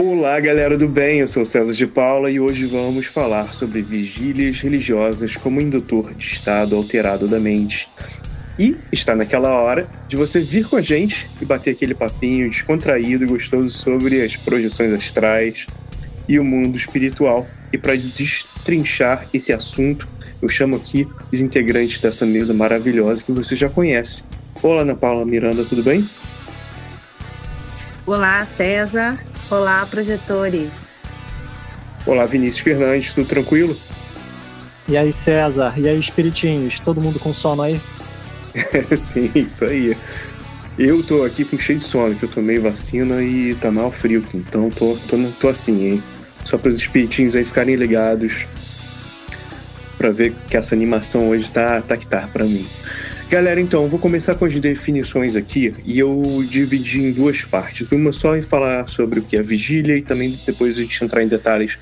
Olá, galera do bem. Eu sou César de Paula e hoje vamos falar sobre vigílias religiosas como indutor de estado alterado da mente. E está naquela hora de você vir com a gente e bater aquele papinho descontraído e gostoso sobre as projeções astrais e o mundo espiritual. E para destrinchar esse assunto, eu chamo aqui os integrantes dessa mesa maravilhosa que você já conhece. Olá, Ana Paula Miranda, tudo bem? Olá, César. Olá, projetores. Olá, Vinícius Fernandes, tudo tranquilo? E aí, César? E aí, espiritinhos? Todo mundo com sono aí? Sim, isso aí. Eu tô aqui com cheio de sono, que eu tomei vacina e tá mal frio, então tô, tô, tô assim, hein? Só para os espiritinhos aí ficarem ligados para ver que essa animação hoje tá, tá que tá pra mim. Galera, então, vou começar com as definições aqui e eu dividi em duas partes. Uma só em falar sobre o que é vigília e também depois a gente entrar em detalhes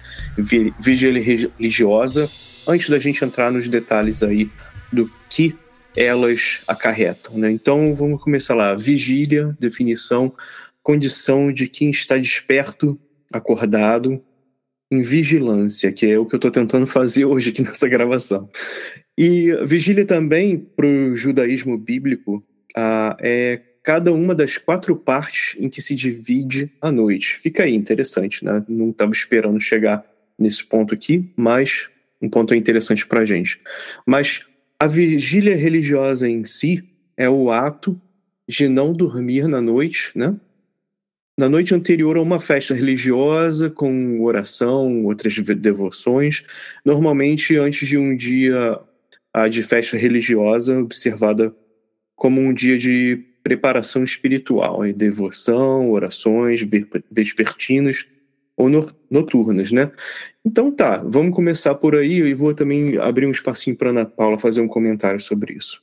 vigília religiosa, antes da gente entrar nos detalhes aí do que elas acarretam. Né? Então, vamos começar lá. Vigília, definição, condição de quem está desperto, acordado, em vigilância, que é o que eu estou tentando fazer hoje aqui nessa gravação. E vigília também, para o judaísmo bíblico, ah, é cada uma das quatro partes em que se divide a noite. Fica aí, interessante, né? Não estava esperando chegar nesse ponto aqui, mas um ponto interessante para a gente. Mas a vigília religiosa em si é o ato de não dormir na noite, né? Na noite anterior a uma festa religiosa, com oração, outras devoções, normalmente antes de um dia de festa religiosa, observada como um dia de preparação espiritual, devoção, orações vespertinas ou noturnas, né? Então tá, vamos começar por aí e vou também abrir um espacinho para Ana Paula fazer um comentário sobre isso.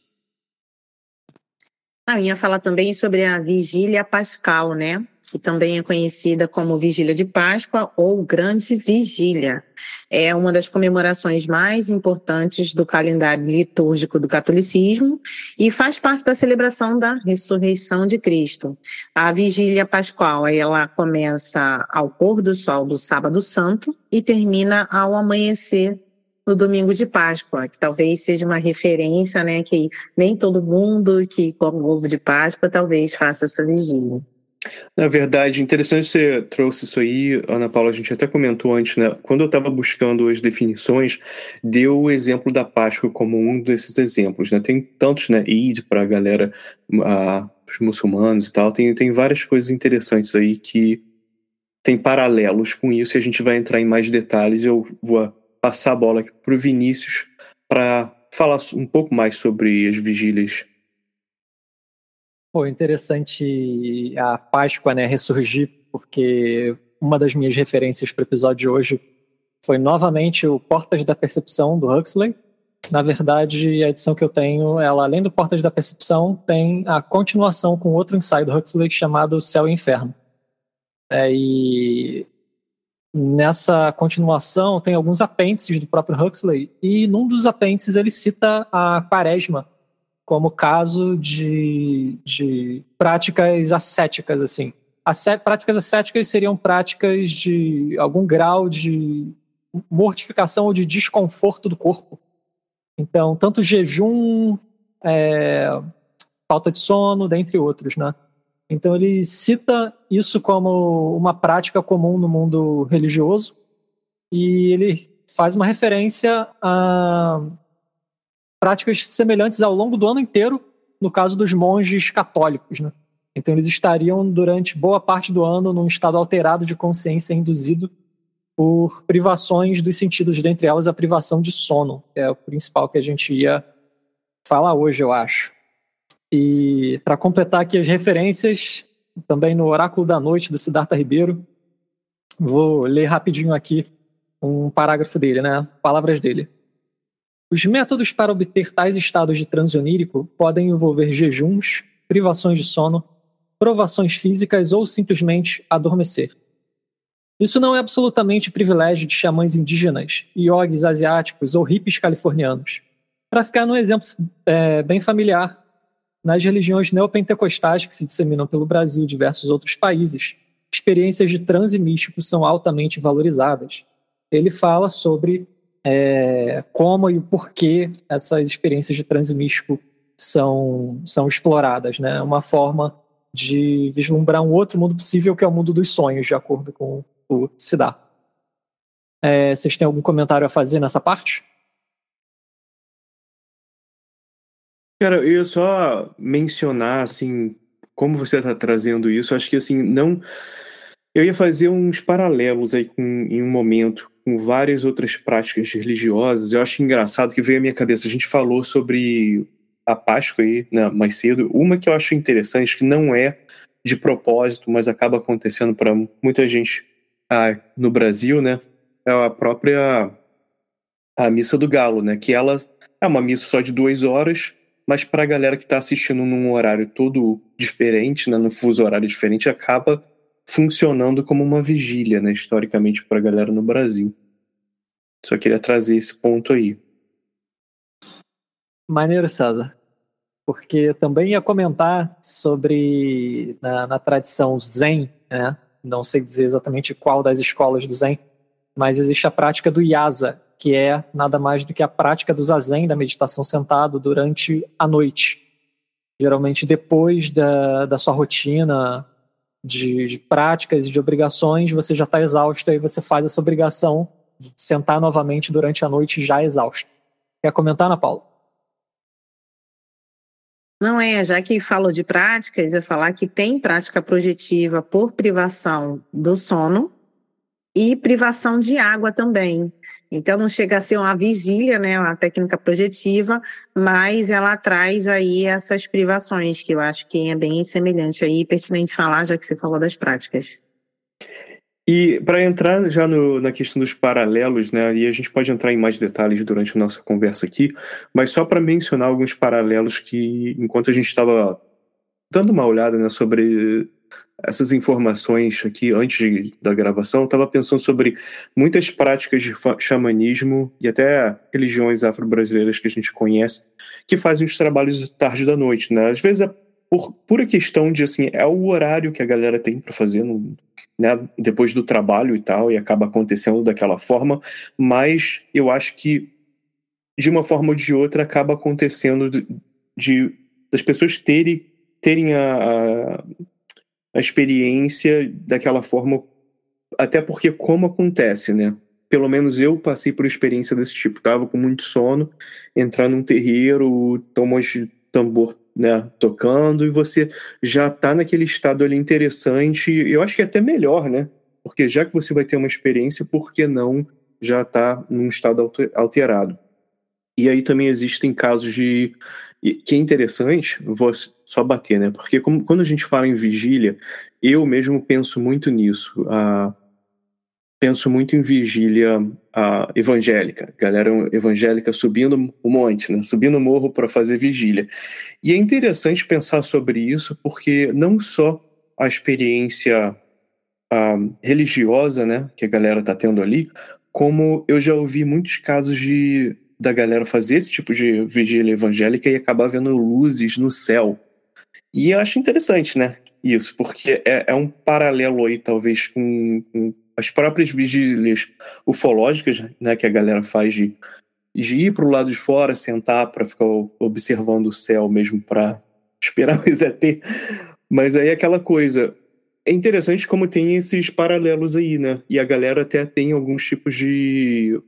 A minha fala também sobre a vigília pascal, né? Que também é conhecida como Vigília de Páscoa ou Grande Vigília. É uma das comemorações mais importantes do calendário litúrgico do catolicismo e faz parte da celebração da ressurreição de Cristo. A Vigília Pascual, ela começa ao pôr do sol do Sábado Santo e termina ao amanhecer no domingo de Páscoa, que talvez seja uma referência, né, que nem todo mundo que come ovo de Páscoa talvez faça essa vigília. Na verdade, interessante você trouxe isso aí, Ana Paula, a gente até comentou antes, né? Quando eu estava buscando as definições, deu o exemplo da Páscoa como um desses exemplos, né? Tem tantos, né? Eid para a galera, a, os muçulmanos e tal, tem, tem várias coisas interessantes aí que tem paralelos com isso e a gente vai entrar em mais detalhes. Eu vou passar a bola aqui para o Vinícius para falar um pouco mais sobre as vigílias Pô, interessante a Páscoa, né, ressurgir, porque uma das minhas referências para o episódio de hoje foi novamente o Portas da Percepção do Huxley, Na verdade, a edição que eu tenho, ela além do Portas da Percepção, tem a continuação com outro ensaio do Huxley chamado Céu e Inferno. É, e nessa continuação tem alguns apêndices do próprio Huxley, e num dos apêndices ele cita a quaresma como caso de, de práticas ascéticas, assim. Ascé práticas ascéticas seriam práticas de algum grau de mortificação ou de desconforto do corpo. Então, tanto jejum, é, falta de sono, dentre outros, né? Então ele cita isso como uma prática comum no mundo religioso e ele faz uma referência a práticas semelhantes ao longo do ano inteiro, no caso dos monges católicos, né? Então eles estariam durante boa parte do ano num estado alterado de consciência induzido por privações dos sentidos, dentre elas a privação de sono, que é o principal que a gente ia falar hoje, eu acho. E para completar aqui as referências, também no Oráculo da Noite do Siddhartha Ribeiro, vou ler rapidinho aqui um parágrafo dele, né? Palavras dele. Os métodos para obter tais estados de transe onírico podem envolver jejuns, privações de sono, provações físicas ou simplesmente adormecer. Isso não é absolutamente privilégio de xamãs indígenas, iogues asiáticos ou hippies californianos. Para ficar num exemplo é, bem familiar, nas religiões neopentecostais que se disseminam pelo Brasil e diversos outros países, experiências de transe místico são altamente valorizadas. Ele fala sobre é, como e o porquê essas experiências de transe místico são, são exploradas. Né? Uma forma de vislumbrar um outro mundo possível, que é o mundo dos sonhos, de acordo com o Siddhartha. É, vocês têm algum comentário a fazer nessa parte? Cara, eu ia só mencionar, assim, como você está trazendo isso, acho que, assim, não... Eu ia fazer uns paralelos aí com, em um momento com várias outras práticas religiosas. Eu acho engraçado que veio à minha cabeça. A gente falou sobre a Páscoa aí né, mais cedo. Uma que eu acho interessante, que não é de propósito, mas acaba acontecendo para muita gente ah, no Brasil, né? É a própria a missa do galo, né? Que ela é uma missa só de duas horas, mas para a galera que está assistindo num horário todo diferente, né, num fuso horário diferente, acaba funcionando como uma vigília, né, historicamente, para a galera no Brasil. Só queria trazer esse ponto aí. Maneiro, César. Porque também ia comentar sobre, na, na tradição Zen, né, não sei dizer exatamente qual das escolas do Zen, mas existe a prática do Yasa, que é nada mais do que a prática do zazen, da meditação sentado, durante a noite. Geralmente depois da, da sua rotina de, de práticas e de obrigações, você já está exausto e você faz essa obrigação de sentar novamente durante a noite já exausto. Quer comentar, Ana Paula? Não é, já que falo de práticas, eu falar que tem prática projetiva por privação do sono, e privação de água também. Então não chega a ser uma vigília, né, uma técnica projetiva, mas ela traz aí essas privações que eu acho que é bem semelhante aí, pertinente falar, já que você falou das práticas. E para entrar já no, na questão dos paralelos, né, e a gente pode entrar em mais detalhes durante a nossa conversa aqui, mas só para mencionar alguns paralelos que, enquanto a gente estava dando uma olhada né, sobre essas informações aqui antes de, da gravação, estava pensando sobre muitas práticas de xamanismo e até religiões afro-brasileiras que a gente conhece que fazem os trabalhos tarde da noite, né? Às vezes é por pura questão de assim, é o horário que a galera tem para fazer no, né, depois do trabalho e tal, e acaba acontecendo daquela forma, mas eu acho que de uma forma ou de outra acaba acontecendo de, de das pessoas terem terem a, a a experiência daquela forma, até porque como acontece, né? Pelo menos eu passei por experiência desse tipo. Tava com muito sono, entrar num terreiro, tomou de tambor né, tocando, e você já tá naquele estado ali interessante. Eu acho que é até melhor, né? Porque já que você vai ter uma experiência, por que não já tá num estado alterado? E aí também existem casos de e que é interessante, vou só bater, né? Porque como, quando a gente fala em vigília, eu mesmo penso muito nisso. Penso muito em vigília evangélica, galera evangélica subindo o monte, né? subindo o morro para fazer vigília. E é interessante pensar sobre isso porque não só a experiência religiosa né, que a galera está tendo ali, como eu já ouvi muitos casos de da galera fazer esse tipo de vigília evangélica e acabar vendo luzes no céu. E eu acho interessante, né? Isso, porque é, é um paralelo aí, talvez, com, com as próprias vigílias ufológicas, né, que a galera faz de, de ir para o lado de fora, sentar para ficar observando o céu mesmo para esperar o ET. Mas aí é aquela coisa. É interessante como tem esses paralelos aí, né? E a galera até tem alguns tipos de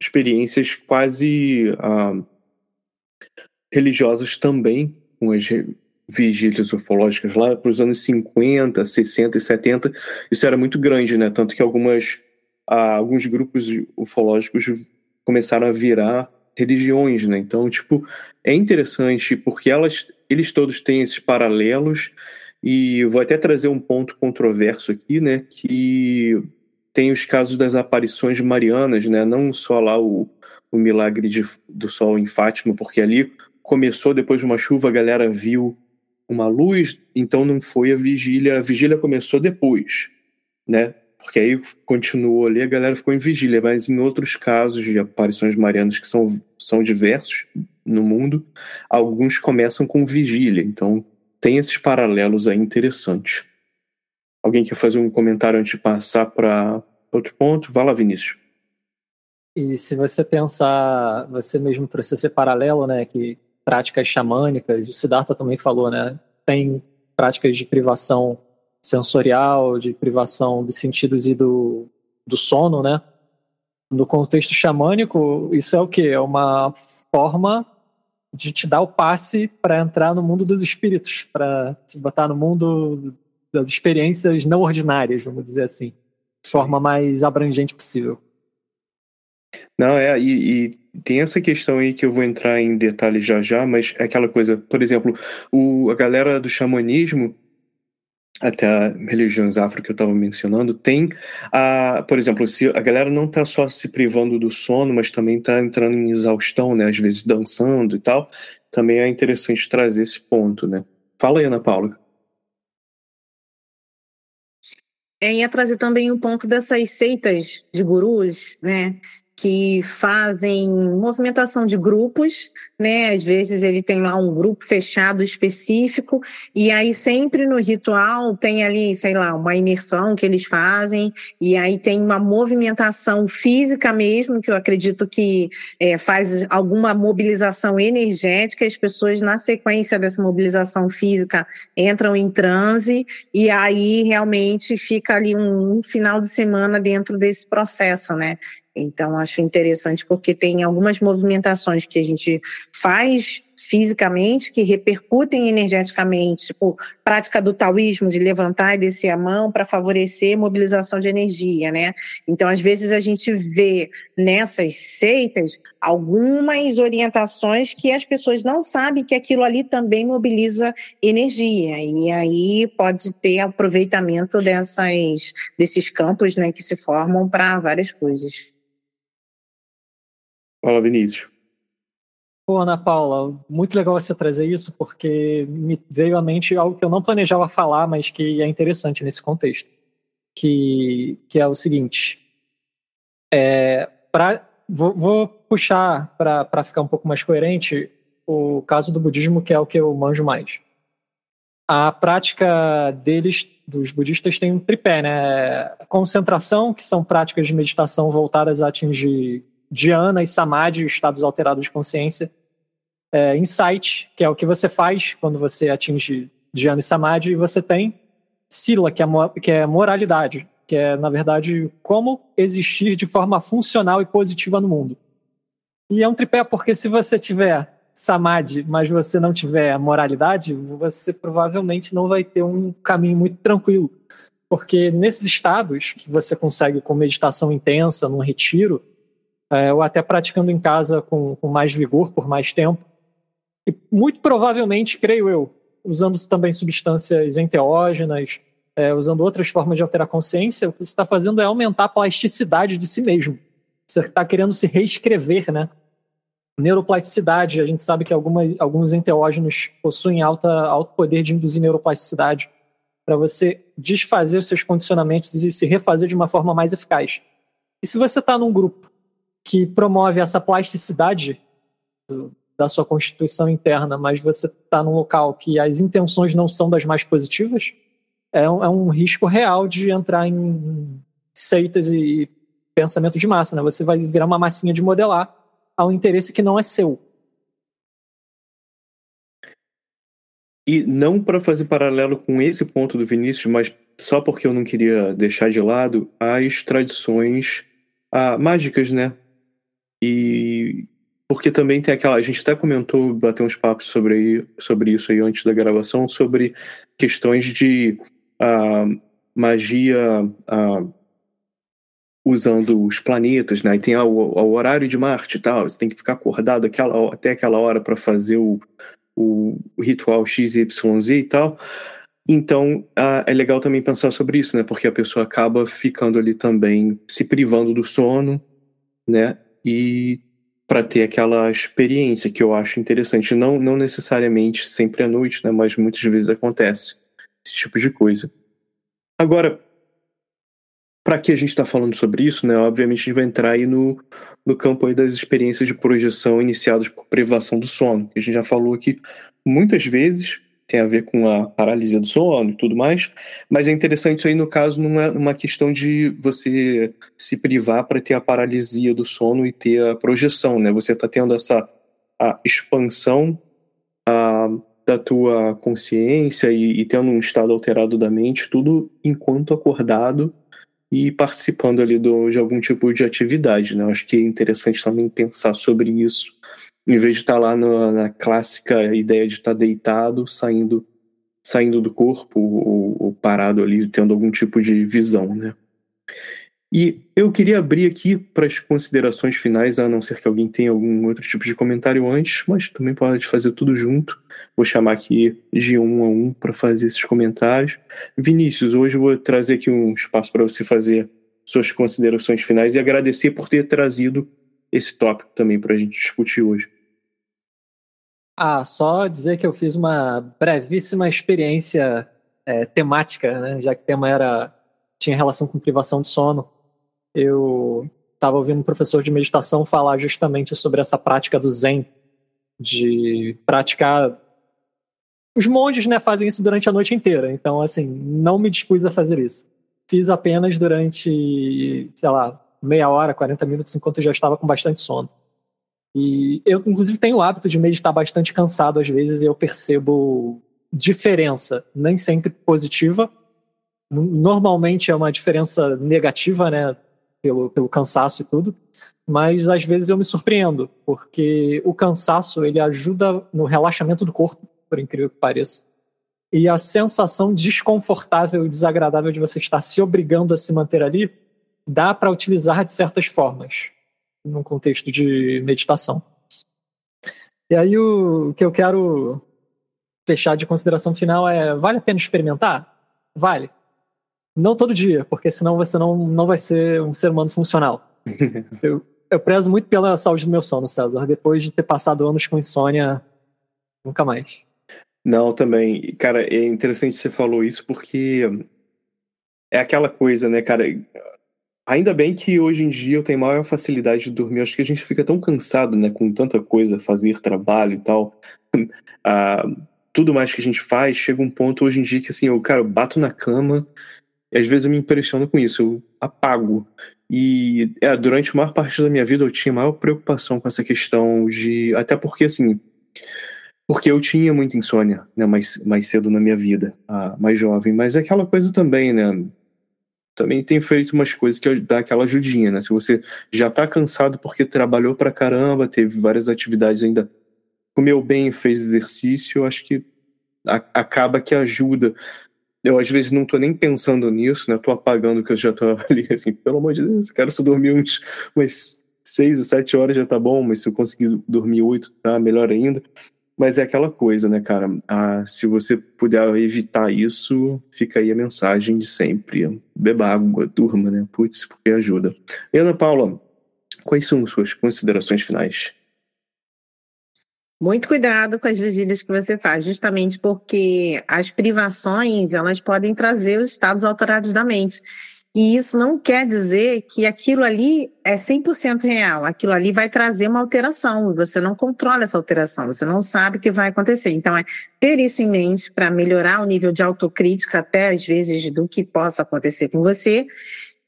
experiências quase ah, religiosas também com as vigílias ufológicas lá para os anos 50, 60 e 70, isso era muito grande, né? Tanto que algumas, ah, alguns grupos ufológicos começaram a virar religiões, né? Então, tipo, é interessante porque elas, eles todos têm esses paralelos e vou até trazer um ponto controverso aqui, né? Que tem os casos das aparições marianas, né? Não só lá o, o milagre de, do sol em Fátima, porque ali começou depois de uma chuva, a galera viu uma luz, então não foi a vigília. A vigília começou depois, né? Porque aí continuou ali, a galera ficou em vigília, mas em outros casos de aparições marianas que são, são diversos no mundo, alguns começam com vigília. Então tem esses paralelos aí interessantes. Alguém quer fazer um comentário antes de passar para outro ponto? Vá lá, Vinícius. E se você pensar, você mesmo trouxe esse paralelo, né, que práticas xamânicas, o Siddhartha também falou, né? Tem práticas de privação sensorial, de privação dos sentidos e do, do sono, né? No contexto xamânico, isso é o quê? É uma forma de te dar o passe para entrar no mundo dos espíritos, para te botar no mundo das experiências não ordinárias, vamos dizer assim, de forma mais abrangente possível. Não, é, e, e, tem essa questão aí que eu vou entrar em detalhes já já, mas é aquela coisa, por exemplo, o, a galera do xamanismo, até religiões afro que eu estava mencionando, tem a, por exemplo, se a galera não está só se privando do sono, mas também está entrando em exaustão, né, às vezes dançando e tal, também é interessante trazer esse ponto, né. Fala aí, Ana Paula. É, ia trazer também o ponto dessas seitas de gurus, né? Que fazem movimentação de grupos, né? Às vezes ele tem lá um grupo fechado específico, e aí sempre no ritual tem ali, sei lá, uma imersão que eles fazem, e aí tem uma movimentação física mesmo, que eu acredito que é, faz alguma mobilização energética, as pessoas, na sequência dessa mobilização física, entram em transe, e aí realmente fica ali um, um final de semana dentro desse processo, né? Então, acho interessante porque tem algumas movimentações que a gente faz fisicamente que repercutem energeticamente, tipo prática do taoísmo de levantar e descer a mão para favorecer mobilização de energia, né? Então, às vezes a gente vê nessas seitas algumas orientações que as pessoas não sabem que aquilo ali também mobiliza energia e aí pode ter aproveitamento dessas desses campos, né, que se formam para várias coisas. Fala, Vinícius. Pô, Ana Paula, muito legal você trazer isso, porque me veio à mente algo que eu não planejava falar, mas que é interessante nesse contexto. Que, que é o seguinte: é, pra, vou, vou puxar para ficar um pouco mais coerente o caso do budismo, que é o que eu manjo mais. A prática deles, dos budistas, tem um tripé, né? Concentração, que são práticas de meditação voltadas a atingir Dhyana e Samadhi, estados alterados de consciência. É, insight, que é o que você faz quando você atinge Dhyana e Samadhi, e você tem Sila, que é, que é moralidade, que é, na verdade, como existir de forma funcional e positiva no mundo. E é um tripé porque se você tiver Samadhi, mas você não tiver moralidade, você provavelmente não vai ter um caminho muito tranquilo. Porque nesses estados que você consegue com meditação intensa, num retiro, é, ou até praticando em casa com, com mais vigor por mais tempo. E muito provavelmente, creio eu, usando também substâncias enteógenas, é, usando outras formas de alterar a consciência, o que você está fazendo é aumentar a plasticidade de si mesmo. Você está querendo se reescrever, né? Neuroplasticidade, a gente sabe que alguma, alguns enteógenos possuem alta, alto poder de induzir neuroplasticidade para você desfazer os seus condicionamentos e se refazer de uma forma mais eficaz. E se você está num grupo que promove essa plasticidade do, da sua constituição interna, mas você está num local que as intenções não são das mais positivas, é um, é um risco real de entrar em seitas e pensamento de massa. Né? Você vai virar uma massinha de modelar a um interesse que não é seu. E não para fazer paralelo com esse ponto do Vinícius, mas só porque eu não queria deixar de lado as tradições ah, mágicas, né? E porque também tem aquela. A gente até comentou, bateu uns papos sobre, sobre isso aí antes da gravação, sobre questões de ah, magia ah, usando os planetas, né? E tem o, o, horário de Marte e tal, você tem que ficar acordado aquela, até aquela hora para fazer o, o, ritual XYZ e tal. Então, ah, é legal também pensar sobre isso, né? Porque a pessoa acaba ficando ali também se privando do sono, né? E para ter aquela experiência que eu acho interessante, não, não necessariamente sempre à noite, né? Mas muitas vezes acontece esse tipo de coisa. Agora, para que a gente está falando sobre isso, né? Obviamente a gente vai entrar aí no, no campo aí das experiências de projeção iniciadas por privação do sono. Que a gente já falou aqui muitas vezes tem a ver com a paralisia do sono e tudo mais, mas é interessante isso aí no caso não é uma questão de você se privar para ter a paralisia do sono e ter a projeção, né? Você está tendo essa a expansão a, da tua consciência e, e tendo um estado alterado da mente, tudo enquanto acordado e participando ali do, de algum tipo de atividade. Né? Acho que é interessante também pensar sobre isso, em vez de estar lá no, na clássica ideia de estar deitado, saindo saindo do corpo ou, ou parado ali, tendo algum tipo de visão. Né? E eu queria abrir aqui para as considerações finais, a não ser que alguém tenha algum outro tipo de comentário antes, mas também pode fazer tudo junto. Vou chamar aqui de um a um para fazer esses comentários. Vinícius, hoje eu vou trazer aqui um espaço para você fazer suas considerações finais e agradecer por ter trazido esse tópico também para a gente discutir hoje. Ah, só dizer que eu fiz uma brevíssima experiência é, temática, né, já que o tema era tinha relação com privação de sono eu estava ouvindo um professor de meditação falar justamente sobre essa prática do Zen, de praticar. Os monges né, fazem isso durante a noite inteira, então, assim, não me dispus a fazer isso. Fiz apenas durante, sei lá, meia hora, 40 minutos, enquanto eu já estava com bastante sono. E eu, inclusive, tenho o hábito de meditar bastante cansado às vezes e eu percebo diferença, nem sempre positiva. Normalmente é uma diferença negativa, né? pelo, pelo cansaço e tudo, mas às vezes eu me surpreendo, porque o cansaço ele ajuda no relaxamento do corpo, por incrível que pareça. E a sensação desconfortável e desagradável de você estar se obrigando a se manter ali dá para utilizar de certas formas, num contexto de meditação. E aí o que eu quero fechar de consideração final é: vale a pena experimentar? Vale. Não todo dia, porque senão você não, não vai ser um ser humano funcional. eu, eu prezo muito pela saúde do meu sono, César. Depois de ter passado anos com insônia, nunca mais. Não, também. Cara, é interessante que você falou isso porque é aquela coisa, né, cara? Ainda bem que hoje em dia eu tenho maior facilidade de dormir. Acho que a gente fica tão cansado, né, com tanta coisa, fazer trabalho e tal. ah, tudo mais que a gente faz, chega um ponto hoje em dia que assim, eu, cara, eu bato na cama, e às vezes eu me impressiono com isso, eu apago. E é, durante a maior parte da minha vida eu tinha maior preocupação com essa questão de. Até porque, assim. Porque eu tinha muita insônia, né, mais, mais cedo na minha vida, mais jovem. Mas é aquela coisa também, né? Também tem feito umas coisas que dá aquela ajudinha, né? Se você já tá cansado porque trabalhou pra caramba, teve várias atividades ainda, comeu bem, fez exercício, acho que a, acaba que ajuda eu às vezes não tô nem pensando nisso, né? Tô apagando que eu já tô ali, assim, pelo amor de Deus, quero só dormir uns, umas seis ou sete horas já tá bom, mas se eu conseguir dormir oito, tá melhor ainda. Mas é aquela coisa, né, cara? Ah, se você puder evitar isso, fica aí a mensagem de sempre. Beba água, durma, né? Putz, porque ajuda. E Ana Paula, quais são suas considerações finais? Muito cuidado com as vigílias que você faz, justamente porque as privações, elas podem trazer os estados alterados da mente. E isso não quer dizer que aquilo ali é 100% real. Aquilo ali vai trazer uma alteração. Você não controla essa alteração, você não sabe o que vai acontecer. Então, é ter isso em mente para melhorar o nível de autocrítica, até às vezes, do que possa acontecer com você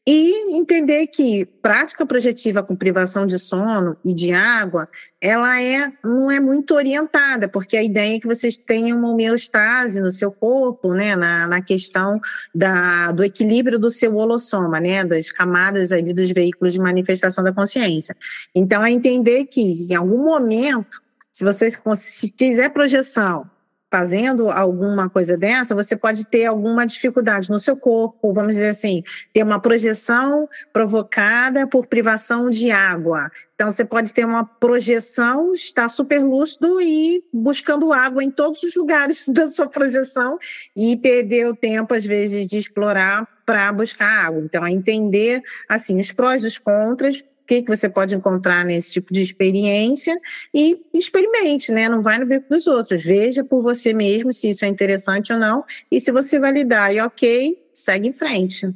e entender que prática projetiva com privação de sono e de água, ela é, não é muito orientada, porque a ideia é que vocês tenham uma homeostase no seu corpo, né, na, na questão da, do equilíbrio do seu holossoma, né, das camadas ali dos veículos de manifestação da consciência. Então, é entender que em algum momento, se você se fizer projeção fazendo alguma coisa dessa, você pode ter alguma dificuldade no seu corpo, vamos dizer assim, ter uma projeção provocada por privação de água. Então, você pode ter uma projeção, estar super lúcido e buscando água em todos os lugares da sua projeção e perder o tempo, às vezes, de explorar para buscar água. Então, é entender assim os prós e os contras, o que, que você pode encontrar nesse tipo de experiência e experimente, né? Não vai no beco dos outros. Veja por você mesmo se isso é interessante ou não. E se você validar e ok, segue em frente.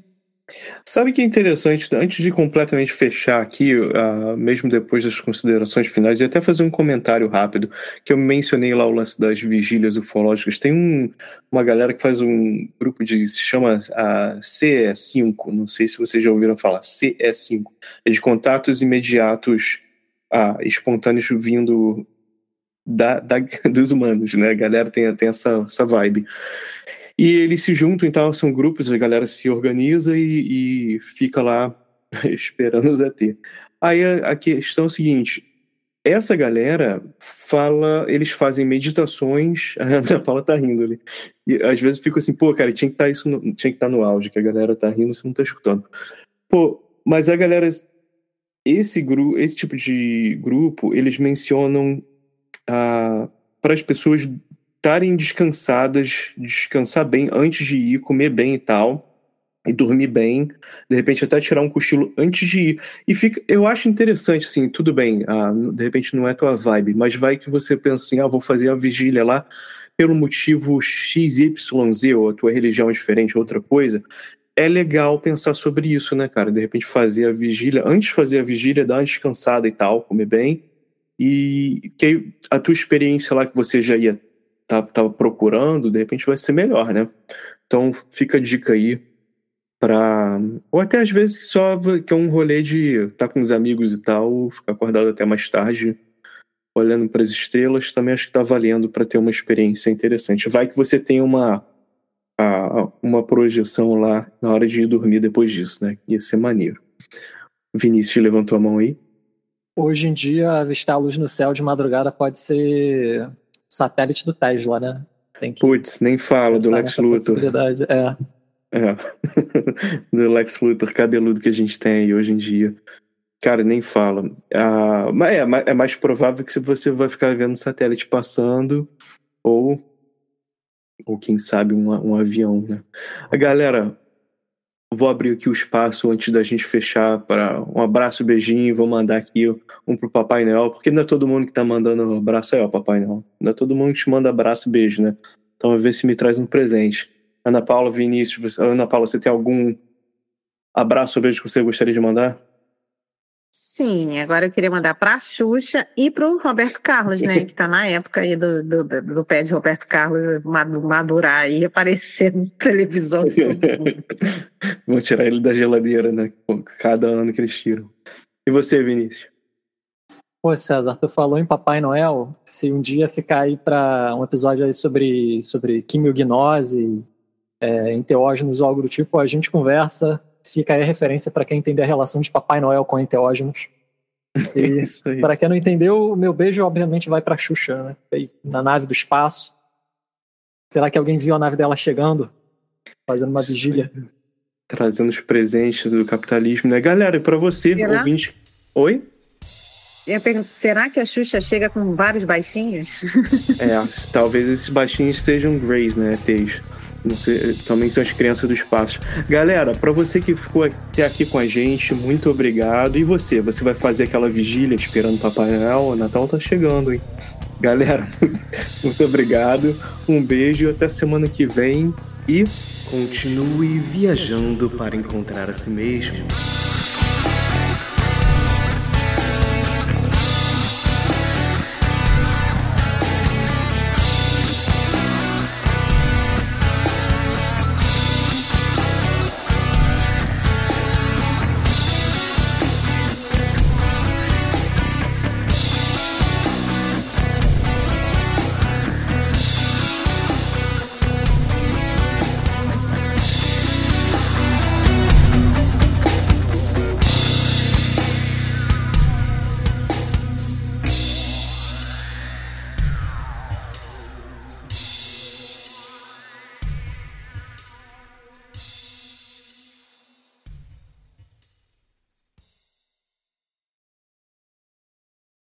Sabe que é interessante, antes de completamente fechar aqui, uh, mesmo depois das considerações finais, e até fazer um comentário rápido, que eu mencionei lá o lance das vigílias ufológicas. Tem um, uma galera que faz um grupo de. se chama a CE5, não sei se vocês já ouviram falar, CE5. É de contatos imediatos uh, espontâneos vindo da, da, dos humanos, né? A galera tem, tem essa, essa vibe. E eles se juntam, então são grupos, a galera se organiza e, e fica lá esperando os ET. Aí a, a, questão é a seguinte: essa galera fala, eles fazem meditações. A Ana Paula tá rindo ali. E às vezes fico assim, pô, cara, tinha que estar tá isso no, tinha que estar tá no áudio, que a galera tá rindo, você não tá escutando. Pô, mas a galera. Esse, grupo, esse tipo de grupo, eles mencionam ah, para as pessoas estarem descansadas, descansar bem antes de ir, comer bem e tal, e dormir bem, de repente até tirar um cochilo antes de ir. E fica, eu acho interessante, assim, tudo bem, ah, de repente não é tua vibe, mas vai que você pensa assim, ah, vou fazer a vigília lá pelo motivo XYZ, ou a tua religião é diferente, outra coisa. É legal pensar sobre isso, né, cara? De repente fazer a vigília, antes de fazer a vigília, dar uma descansada e tal, comer bem, e que a tua experiência lá que você já ia tava, tava procurando, de repente vai ser melhor, né? Então fica a dica aí para ou até às vezes só que é um rolê de estar tá com os amigos e tal, ficar acordado até mais tarde, olhando para as estrelas, também acho que tá valendo para ter uma experiência interessante. Vai que você tem uma a, uma projeção lá na hora de ir dormir depois disso, né? Ia ser maneiro. Vinícius levantou a mão aí. Hoje em dia, avistar a luz no céu de madrugada pode ser satélite do Tesla, né? Putz, nem falo do Lex Luthor. É. é. do Lex Luthor cabeludo que a gente tem aí hoje em dia. Cara, nem fala. Ah, mas é, é mais provável que você vai ficar vendo satélite passando ou ou quem sabe um, um avião, né? A galera, Vou abrir aqui o espaço antes da gente fechar para um abraço, beijinho. Vou mandar aqui um pro Papai Noel, porque não é todo mundo que tá mandando um abraço aí, ó, Papai Noel. Não é todo mundo que te manda abraço, beijo, né? Então, a ver se me traz um presente. Ana Paula, Vinícius, Ana Paula, você tem algum abraço ou beijo que você gostaria de mandar? Sim, agora eu queria mandar para a Xuxa e para o Roberto Carlos, né? que está na época aí do, do, do, pé de Roberto Carlos madurar e aparecer na televisão. Vou tirar ele da geladeira, né? Cada ano que eles tiram. E você, Vinícius? Pô, César, tu falou em Papai Noel. Se um dia ficar aí para um episódio aí sobre, sobre quimiognose, é, enteógenos ou algo do tipo, a gente conversa Fica aí a referência para quem entender a relação de Papai Noel com enteógenos. E para quem não entendeu, o meu beijo obviamente vai para Xuxa, né? Na nave do espaço. Será que alguém viu a nave dela chegando? Fazendo uma vigília? Trazendo os presentes do capitalismo, né? Galera, e para você, Será? ouvinte. Oi? Eu pergunto, será que a Xuxa chega com vários baixinhos? é, talvez esses baixinhos sejam Greys, né? ETs. Sei, também são as crianças do espaço. Galera, para você que ficou até aqui com a gente, muito obrigado. E você? Você vai fazer aquela vigília esperando Papai Noel? O Natal tá chegando, hein? Galera, muito obrigado. Um beijo, até semana que vem e continue viajando para encontrar a si mesmo.